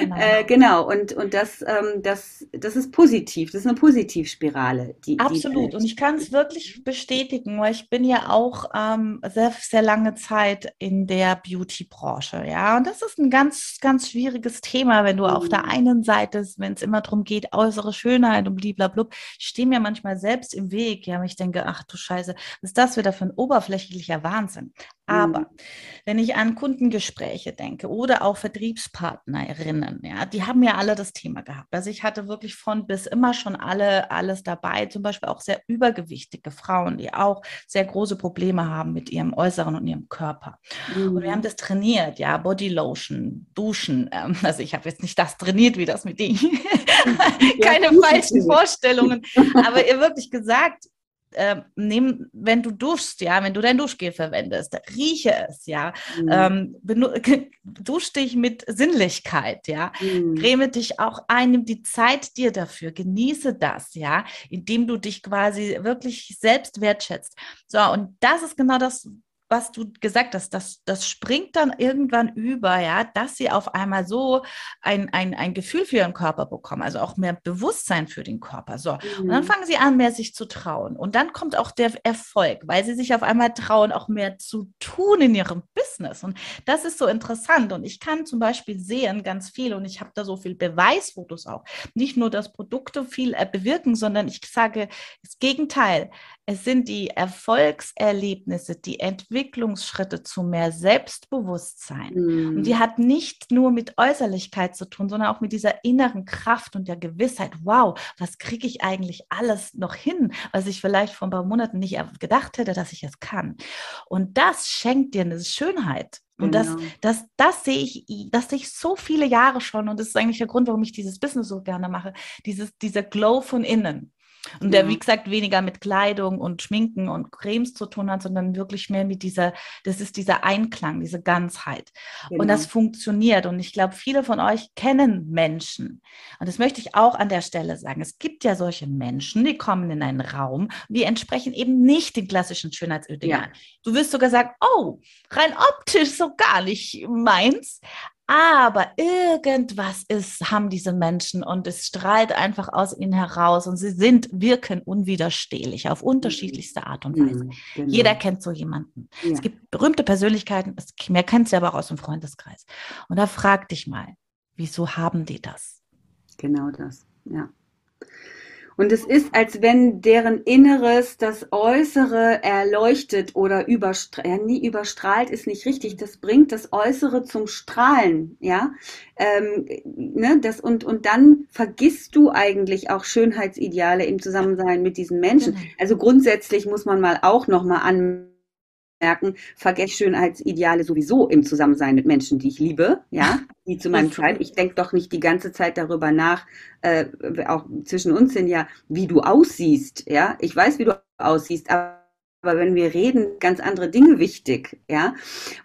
genau. äh, genau. Und, und das, ähm, das, das ist positiv, das ist eine Positivspirale. Die, Absolut. Die und ich kann es wirklich bestätigen, weil ich bin ja auch ähm, sehr, sehr lange Zeit in der Beauty-Branche, ja. Und das ist ein ganz, ganz schwieriges Thema, wenn du mhm. auf der mhm. einen Seite, wenn es immer darum geht, äußere Schönheit und blablabla, ich stehe mir manchmal selbst im Weg, ja. Und ich denke, ach du Scheiße, was ist das wieder für ein oberflächlicher Wahnsinn? Aber mhm. wenn ich an Kundengespräche denke oder auch Vertriebspartnerinnen, ja, die haben ja alle das Thema gehabt. Also ich hatte wirklich von bis immer schon alle alles dabei, zum Beispiel auch sehr übergewichtige Frauen, die auch sehr große Probleme haben mit ihrem Äußeren und ihrem Körper. Mhm. Und wir haben mhm. das trainiert, ja, Bodylotion, Duschen. Ähm, also ich habe jetzt nicht das trainiert, wie das mit denen. <laughs> <laughs> Keine falschen Vorstellungen. Aber ihr wirklich gesagt, äh, nehm, wenn du duschst, ja, wenn du dein Duschgel verwendest, rieche es, ja, mhm. ähm, <laughs> dusch dich mit Sinnlichkeit, ja, mhm. creme dich auch ein, nimm die Zeit dir dafür, genieße das, ja, indem du dich quasi wirklich selbst wertschätzt. So, und das ist genau das, was du gesagt hast, das, das springt dann irgendwann über, ja, dass sie auf einmal so ein, ein, ein Gefühl für ihren Körper bekommen, also auch mehr Bewusstsein für den Körper. So. Mhm. Und dann mhm. fangen sie an, mehr sich zu trauen. Und dann kommt auch der Erfolg, weil sie sich auf einmal trauen, auch mehr zu tun in ihrem Business. Und das ist so interessant. Und ich kann zum Beispiel sehen, ganz viel, und ich habe da so viel Beweisfotos auch. Nicht nur, dass Produkte viel äh, bewirken, sondern ich sage das Gegenteil. Es sind die Erfolgserlebnisse, die Entwicklungsschritte zu mehr Selbstbewusstsein. Mm. Und die hat nicht nur mit Äußerlichkeit zu tun, sondern auch mit dieser inneren Kraft und der Gewissheit, wow, was kriege ich eigentlich alles noch hin, was ich vielleicht vor ein paar Monaten nicht gedacht hätte, dass ich es kann. Und das schenkt dir eine Schönheit. Und genau. das, das, das sehe ich, das sehe ich so viele Jahre schon. Und das ist eigentlich der Grund, warum ich dieses Business so gerne mache. Dieses, dieser Glow von innen. Und der, wie gesagt, weniger mit Kleidung und Schminken und Cremes zu tun hat, sondern wirklich mehr mit dieser, das ist dieser Einklang, diese Ganzheit. Genau. Und das genau. funktioniert. Und ich glaube, viele von euch kennen Menschen. Und das möchte ich auch an der Stelle sagen. Es gibt ja solche Menschen, die kommen in einen Raum, die entsprechen eben nicht den klassischen Schönheitsidealen. Ja. Du wirst sogar sagen, oh, rein optisch so gar nicht meins. Aber irgendwas ist, haben diese Menschen und es strahlt einfach aus ihnen heraus und sie sind, wirken unwiderstehlich auf unterschiedlichste Art und Weise. Mhm, genau. Jeder kennt so jemanden. Ja. Es gibt berühmte Persönlichkeiten, es, mehr kennt sie aber auch aus dem Freundeskreis. Und da frag dich mal, wieso haben die das? Genau das, ja. Und es ist, als wenn deren Inneres das Äußere erleuchtet oder überstrahlt. Ja, nie überstrahlt ist nicht richtig. Das bringt das Äußere zum Strahlen, ja. Ähm, ne, das, und, und dann vergisst du eigentlich auch Schönheitsideale im Zusammensein mit diesen Menschen. Genau. Also grundsätzlich muss man mal auch nochmal an merken, vergesse Schönheitsideale sowieso im Zusammensein mit Menschen, die ich liebe, ja, <laughs> die zu meinem Tribe. Ich denke doch nicht die ganze Zeit darüber nach, äh, auch zwischen uns sind ja, wie du aussiehst, ja. Ich weiß, wie du aussiehst, aber aber wenn wir reden, ganz andere Dinge wichtig, ja.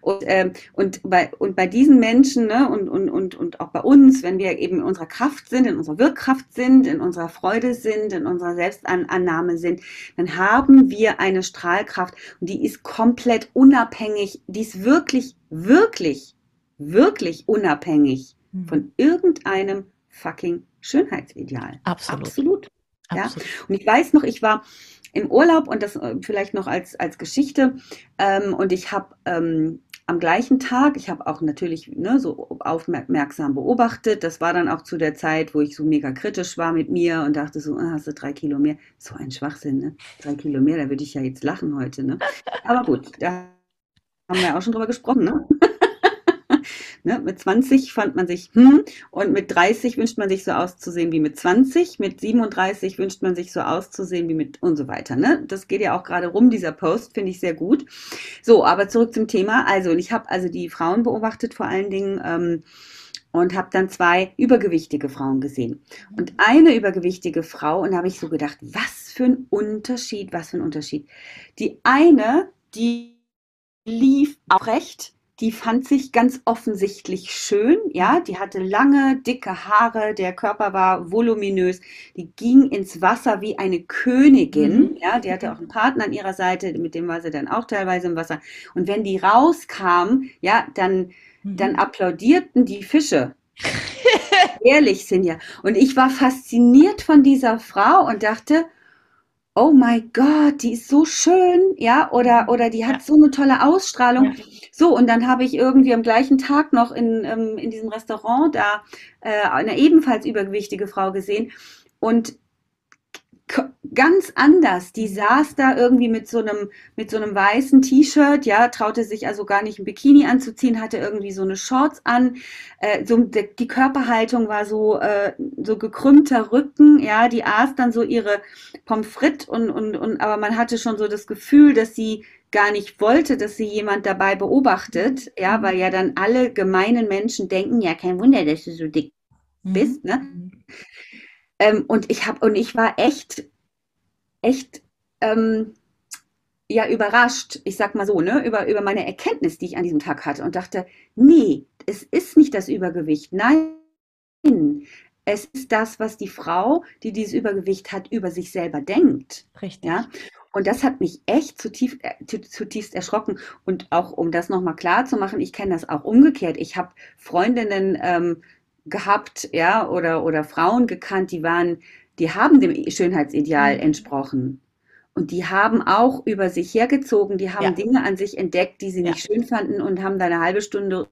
Und, ähm, und, bei, und bei diesen Menschen ne, und, und, und, und auch bei uns, wenn wir eben in unserer Kraft sind, in unserer Wirkkraft sind, in unserer Freude sind, in unserer Selbstannahme sind, dann haben wir eine Strahlkraft und die ist komplett unabhängig, die ist wirklich, wirklich, wirklich unabhängig mhm. von irgendeinem fucking Schönheitsideal. Absolut. Absolut. Ja? Absolut. Und ich weiß noch, ich war im Urlaub und das äh, vielleicht noch als, als Geschichte. Ähm, und ich habe ähm, am gleichen Tag, ich habe auch natürlich ne, so aufmerksam beobachtet. Das war dann auch zu der Zeit, wo ich so mega kritisch war mit mir und dachte so, ah, hast du drei Kilo mehr? So ein Schwachsinn, ne? Drei Kilo mehr, da würde ich ja jetzt lachen heute, ne? Aber gut, da haben wir auch schon drüber gesprochen, ne? Ne? Mit 20 fand man sich, hm, und mit 30 wünscht man sich so auszusehen wie mit 20, mit 37 wünscht man sich so auszusehen wie mit und so weiter. Ne? Das geht ja auch gerade rum, dieser Post, finde ich sehr gut. So, aber zurück zum Thema. Also, ich habe also die Frauen beobachtet vor allen Dingen. Ähm, und habe dann zwei übergewichtige Frauen gesehen. Und eine übergewichtige Frau, und da habe ich so gedacht, was für ein Unterschied, was für ein Unterschied. Die eine, die lief aufrecht, die fand sich ganz offensichtlich schön, ja, die hatte lange, dicke Haare, der Körper war voluminös, die ging ins Wasser wie eine Königin, mhm. ja, die hatte auch einen Partner an ihrer Seite, mit dem war sie dann auch teilweise im Wasser. Und wenn die rauskam, ja, dann, mhm. dann applaudierten die Fische. Ehrlich, Sinja. Und ich war fasziniert von dieser Frau und dachte, oh mein Gott, die ist so schön, ja, oder, oder die hat ja. so eine tolle Ausstrahlung. Ja. So, und dann habe ich irgendwie am gleichen Tag noch in, ähm, in diesem Restaurant da äh, eine ebenfalls übergewichtige Frau gesehen. Und ganz anders. Die saß da irgendwie mit so einem, mit so einem weißen T-Shirt, ja, traute sich also gar nicht ein Bikini anzuziehen, hatte irgendwie so eine Shorts an. Äh, so, die Körperhaltung war so, äh, so gekrümmter Rücken, ja, die aß dann so ihre Pommes frites und, und, und, aber man hatte schon so das Gefühl, dass sie gar nicht wollte, dass sie jemand dabei beobachtet, ja, weil ja dann alle gemeinen Menschen denken, ja, kein Wunder, dass du so dick mhm. bist, ne? Mhm. Ähm, und ich habe und ich war echt, echt ähm, ja überrascht, ich sag mal so, ne, über, über meine Erkenntnis, die ich an diesem Tag hatte und dachte, nee, es ist nicht das Übergewicht. Nein, es ist das, was die Frau, die dieses Übergewicht hat, über sich selber denkt. Richtig. Ja? Und das hat mich echt zutiefst, äh, zutiefst erschrocken. Und auch um das nochmal klar zu machen, ich kenne das auch umgekehrt. Ich habe Freundinnen ähm, gehabt, ja, oder, oder Frauen gekannt, die waren, die haben dem Schönheitsideal mhm. entsprochen. Und die haben auch über sich hergezogen, die haben ja. Dinge an sich entdeckt, die sie ja. nicht schön fanden und haben da eine halbe Stunde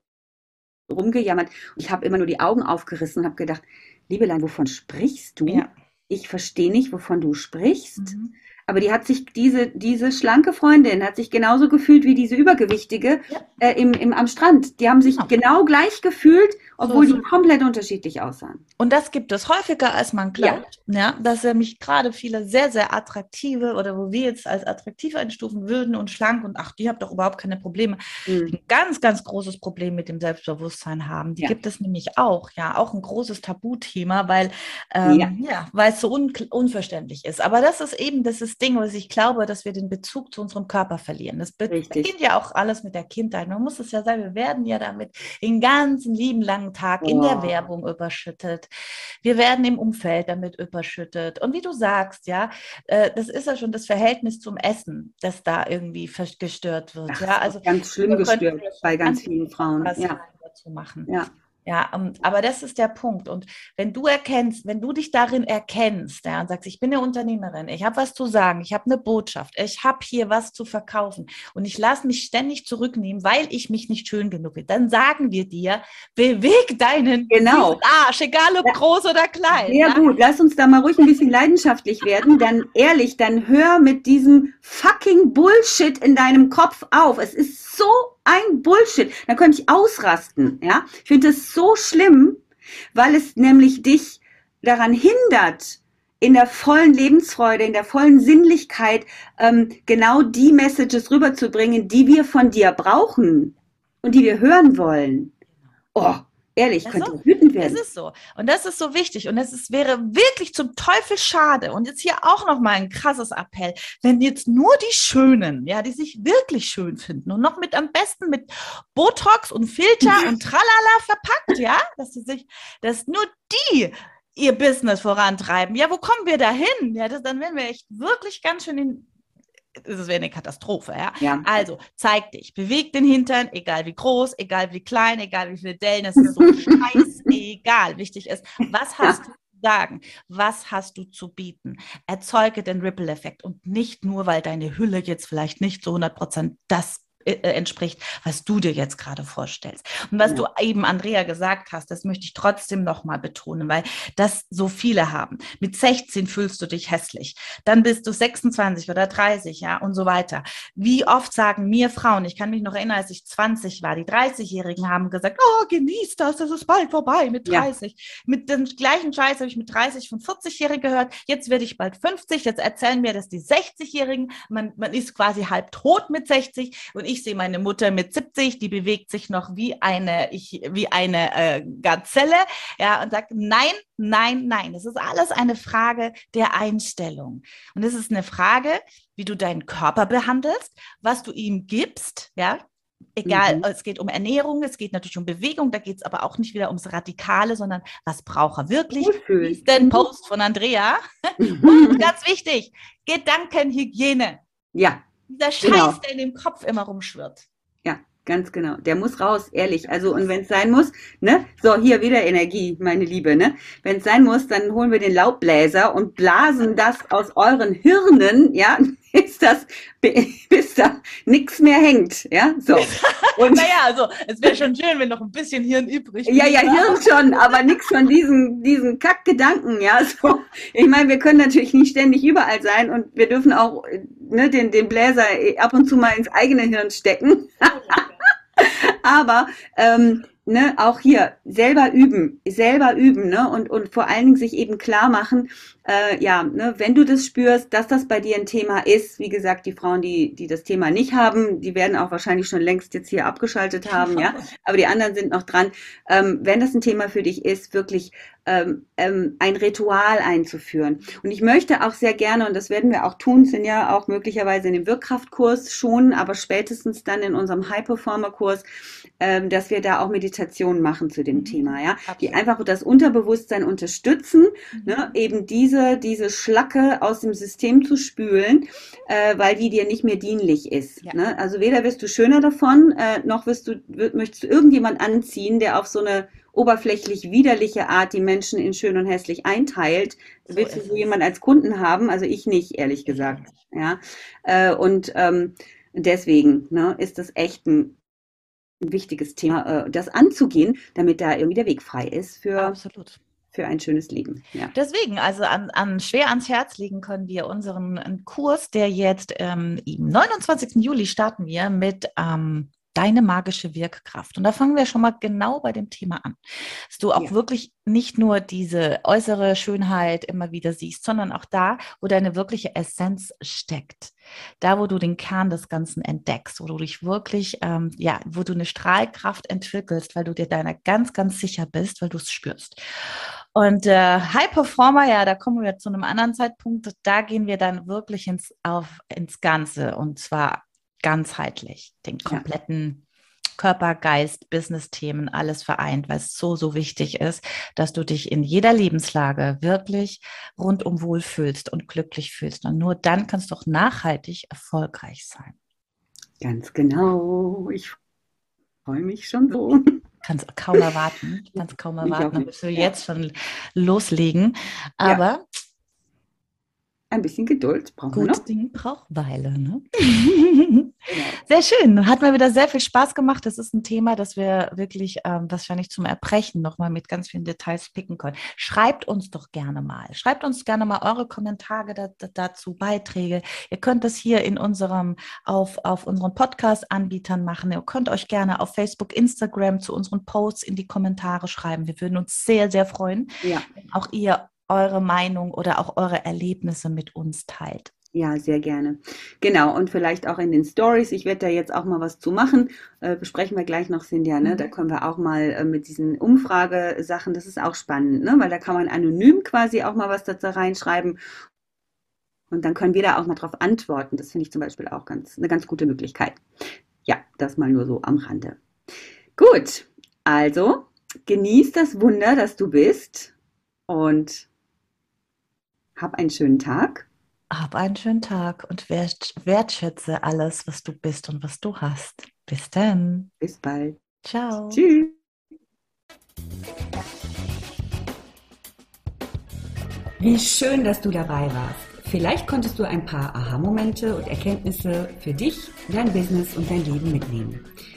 rumgejammert. Und ich habe immer nur die Augen aufgerissen und habe gedacht, Liebelein, wovon sprichst du? Ja. Ich verstehe nicht, wovon du sprichst. Mhm. Aber die hat sich, diese, diese schlanke Freundin hat sich genauso gefühlt wie diese übergewichtige ja. äh, im, im, am Strand. Die haben sich genau, genau gleich gefühlt, obwohl so, so. die komplett unterschiedlich aussahen. Und das gibt es häufiger, als man glaubt. Ja. ja dass nämlich gerade viele sehr, sehr attraktive oder wo wir jetzt als attraktiv einstufen würden und schlank und ach, die habt doch überhaupt keine Probleme. Mhm. Ein ganz, ganz großes Problem mit dem Selbstbewusstsein haben. Die ja. gibt es nämlich auch, ja, auch ein großes Tabuthema, weil, ähm, ja. ja. weil es so un unverständlich ist. Aber das ist eben, das ist Ding, was ich glaube, dass wir den Bezug zu unserem Körper verlieren. Das Richtig. beginnt ja auch alles mit der Kindheit. Man muss es ja sagen, wir werden ja damit den ganzen lieben langen Tag oh. in der Werbung überschüttet. Wir werden im Umfeld damit überschüttet. Und wie du sagst, ja, äh, das ist ja schon das Verhältnis zum Essen, das da irgendwie gestört wird. Ach, ja, also ganz schlimm gestört bei ganz vielen Frauen. Ja. Dazu machen. Ja. Ja, aber das ist der Punkt. Und wenn du erkennst, wenn du dich darin erkennst ja, und sagst, ich bin eine Unternehmerin, ich habe was zu sagen, ich habe eine Botschaft, ich habe hier was zu verkaufen und ich lasse mich ständig zurücknehmen, weil ich mich nicht schön genug bin, dann sagen wir dir, beweg deinen genau. Arsch, egal ob ja. groß oder klein. Sehr ja? gut, lass uns da mal ruhig ein bisschen leidenschaftlich werden. Dann ehrlich, dann hör mit diesem fucking Bullshit in deinem Kopf auf. Es ist so ein Bullshit. Da könnte ich ausrasten, ja. Ich finde das so schlimm, weil es nämlich dich daran hindert, in der vollen Lebensfreude, in der vollen Sinnlichkeit ähm, genau die Messages rüberzubringen, die wir von dir brauchen und die wir hören wollen. Oh, Ehrlich, könnte so, wütend werden. Das ist so. Und das ist so wichtig. Und es wäre wirklich zum Teufel schade. Und jetzt hier auch nochmal ein krasses Appell. Wenn jetzt nur die Schönen, ja, die sich wirklich schön finden und noch mit am besten mit Botox und Filter und Tralala verpackt, ja, dass sie sich, dass nur die ihr Business vorantreiben. Ja, wo kommen wir da hin? Ja, das, dann werden wir echt wirklich ganz schön in es wäre eine Katastrophe. Ja? ja? Also zeig dich, beweg den Hintern, egal wie groß, egal wie klein, egal wie viele Dellen, es ist so <laughs> scheißegal. Wichtig ist, was hast ja. du zu sagen? Was hast du zu bieten? Erzeuge den Ripple-Effekt und nicht nur, weil deine Hülle jetzt vielleicht nicht zu 100 Prozent das entspricht, was du dir jetzt gerade vorstellst. Und was ja. du eben, Andrea, gesagt hast, das möchte ich trotzdem nochmal betonen, weil das so viele haben. Mit 16 fühlst du dich hässlich, dann bist du 26 oder 30, ja, und so weiter. Wie oft sagen mir Frauen, ich kann mich noch erinnern, als ich 20 war, die 30-Jährigen haben gesagt, oh, genieß das, das ist bald vorbei mit 30. Ja. Mit dem gleichen Scheiß habe ich mit 30 von 40-Jährigen gehört, jetzt werde ich bald 50, jetzt erzählen mir das die 60-Jährigen, man, man ist quasi halb tot mit 60 und ich ich sehe meine Mutter mit 70, die bewegt sich noch wie eine, ich, wie eine äh, Gazelle, ja, und sagt, nein, nein, nein. Das ist alles eine Frage der Einstellung. Und es ist eine Frage, wie du deinen Körper behandelst, was du ihm gibst, ja, Egal, mhm. es geht um Ernährung, es geht natürlich um Bewegung, da geht es aber auch nicht wieder ums Radikale, sondern was braucht er wirklich? Ist den Post von Andrea. Mhm. <laughs> Und ganz wichtig, Gedankenhygiene. Ja. Dieser Scheiß, genau. der in dem Kopf immer rumschwirrt. Ja, ganz genau. Der muss raus, ehrlich. Also, und wenn es sein muss, ne? So, hier wieder Energie, meine Liebe, ne? Wenn es sein muss, dann holen wir den Laubbläser und blasen das aus euren Hirnen, ja, <laughs> bis das, <laughs> bis da nichts mehr hängt, ja, so. <laughs> Und naja, also, es wäre schon schön, wenn noch ein bisschen Hirn übrig wäre. Ja, ja, Hirn schon, aber nichts von diesen, diesen Kackgedanken, ja, so. Ich meine, wir können natürlich nicht ständig überall sein und wir dürfen auch, ne, den, den Bläser ab und zu mal ins eigene Hirn stecken. aber, ähm, ne, auch hier selber üben, selber üben, ne, und, und vor allen Dingen sich eben klar machen, äh, ja, ne, wenn du das spürst, dass das bei dir ein Thema ist, wie gesagt, die Frauen, die, die das Thema nicht haben, die werden auch wahrscheinlich schon längst jetzt hier abgeschaltet haben, ja, <laughs> aber die anderen sind noch dran. Ähm, wenn das ein Thema für dich ist, wirklich ähm, ähm, ein Ritual einzuführen. Und ich möchte auch sehr gerne, und das werden wir auch tun, sind ja auch möglicherweise in dem Wirkkraftkurs schon, aber spätestens dann in unserem High-Performer-Kurs, ähm, dass wir da auch Meditationen machen zu dem mhm. Thema, ja, Absolut. die einfach das Unterbewusstsein unterstützen, mhm. ne, eben diese, diese Schlacke aus dem System zu spülen, äh, weil die dir nicht mehr dienlich ist. Ja. Ne? Also weder wirst du schöner davon, äh, noch wirst du, möchtest du irgendjemand anziehen, der auf so eine oberflächlich widerliche Art die Menschen in schön und hässlich einteilt. So Willst du so jemand als Kunden haben? Also ich nicht, ehrlich gesagt. Ja. Äh, und ähm, deswegen ne, ist das echt ein wichtiges Thema, äh, das anzugehen, damit da irgendwie der Weg frei ist für Absolut für ein schönes Leben. Ja. Deswegen, also an, an, schwer ans Herz legen können wir unseren Kurs, der jetzt ähm, am 29. Juli starten wir mit ähm, deine magische Wirkkraft. Und da fangen wir schon mal genau bei dem Thema an. Dass du auch ja. wirklich nicht nur diese äußere Schönheit immer wieder siehst, sondern auch da, wo deine wirkliche Essenz steckt. Da, wo du den Kern des Ganzen entdeckst, wo du dich wirklich, ähm, ja, wo du eine Strahlkraft entwickelst, weil du dir deiner ganz, ganz sicher bist, weil du es spürst. Und äh, High Performer, ja, da kommen wir zu einem anderen Zeitpunkt. Da gehen wir dann wirklich ins, auf, ins Ganze und zwar ganzheitlich, den kompletten ja. Körper, Geist, Business-Themen, alles vereint, weil es so, so wichtig ist, dass du dich in jeder Lebenslage wirklich rundum wohlfühlst und glücklich fühlst. Und nur dann kannst du auch nachhaltig erfolgreich sein. Ganz genau. Ich freue mich schon so. Kannst kaum erwarten. Kannst kaum erwarten, dann müssen wir jetzt schon loslegen. Aber ja ein bisschen Geduld brauchen wir noch. Ding braucht Weile. Ne? Genau. <laughs> <laughs> Sehr schön. Hat mir wieder sehr viel Spaß gemacht. Das ist ein Thema, das wir wirklich ähm, wahrscheinlich zum Erbrechen nochmal mit ganz vielen Details picken können. Schreibt uns doch gerne mal. Schreibt uns gerne mal eure Kommentare da, da, dazu, Beiträge. Ihr könnt das hier in unserem, auf, auf unseren Podcast-Anbietern machen. Ihr könnt euch gerne auf Facebook, Instagram zu unseren Posts in die Kommentare schreiben. Wir würden uns sehr, sehr freuen, ja. wenn auch ihr eure Meinung oder auch eure Erlebnisse mit uns teilt. Ja, sehr gerne. Genau, und vielleicht auch in den Stories. Ich werde da jetzt auch mal was zu machen. Äh, besprechen wir gleich noch, Cynthia. Ne? Mhm. Da können wir auch mal äh, mit diesen Umfragesachen, das ist auch spannend, ne? weil da kann man anonym quasi auch mal was dazu reinschreiben. Und dann können wir da auch mal drauf antworten. Das finde ich zum Beispiel auch ganz, eine ganz gute Möglichkeit. Ja, das mal nur so am Rande. Gut, also genieß das Wunder, das du bist und hab einen schönen Tag. Hab einen schönen Tag und wertschätze alles, was du bist und was du hast. Bis dann. Bis bald. Ciao. Tschüss. Wie schön, dass du dabei warst. Vielleicht konntest du ein paar Aha-Momente und Erkenntnisse für dich, dein Business und dein Leben mitnehmen.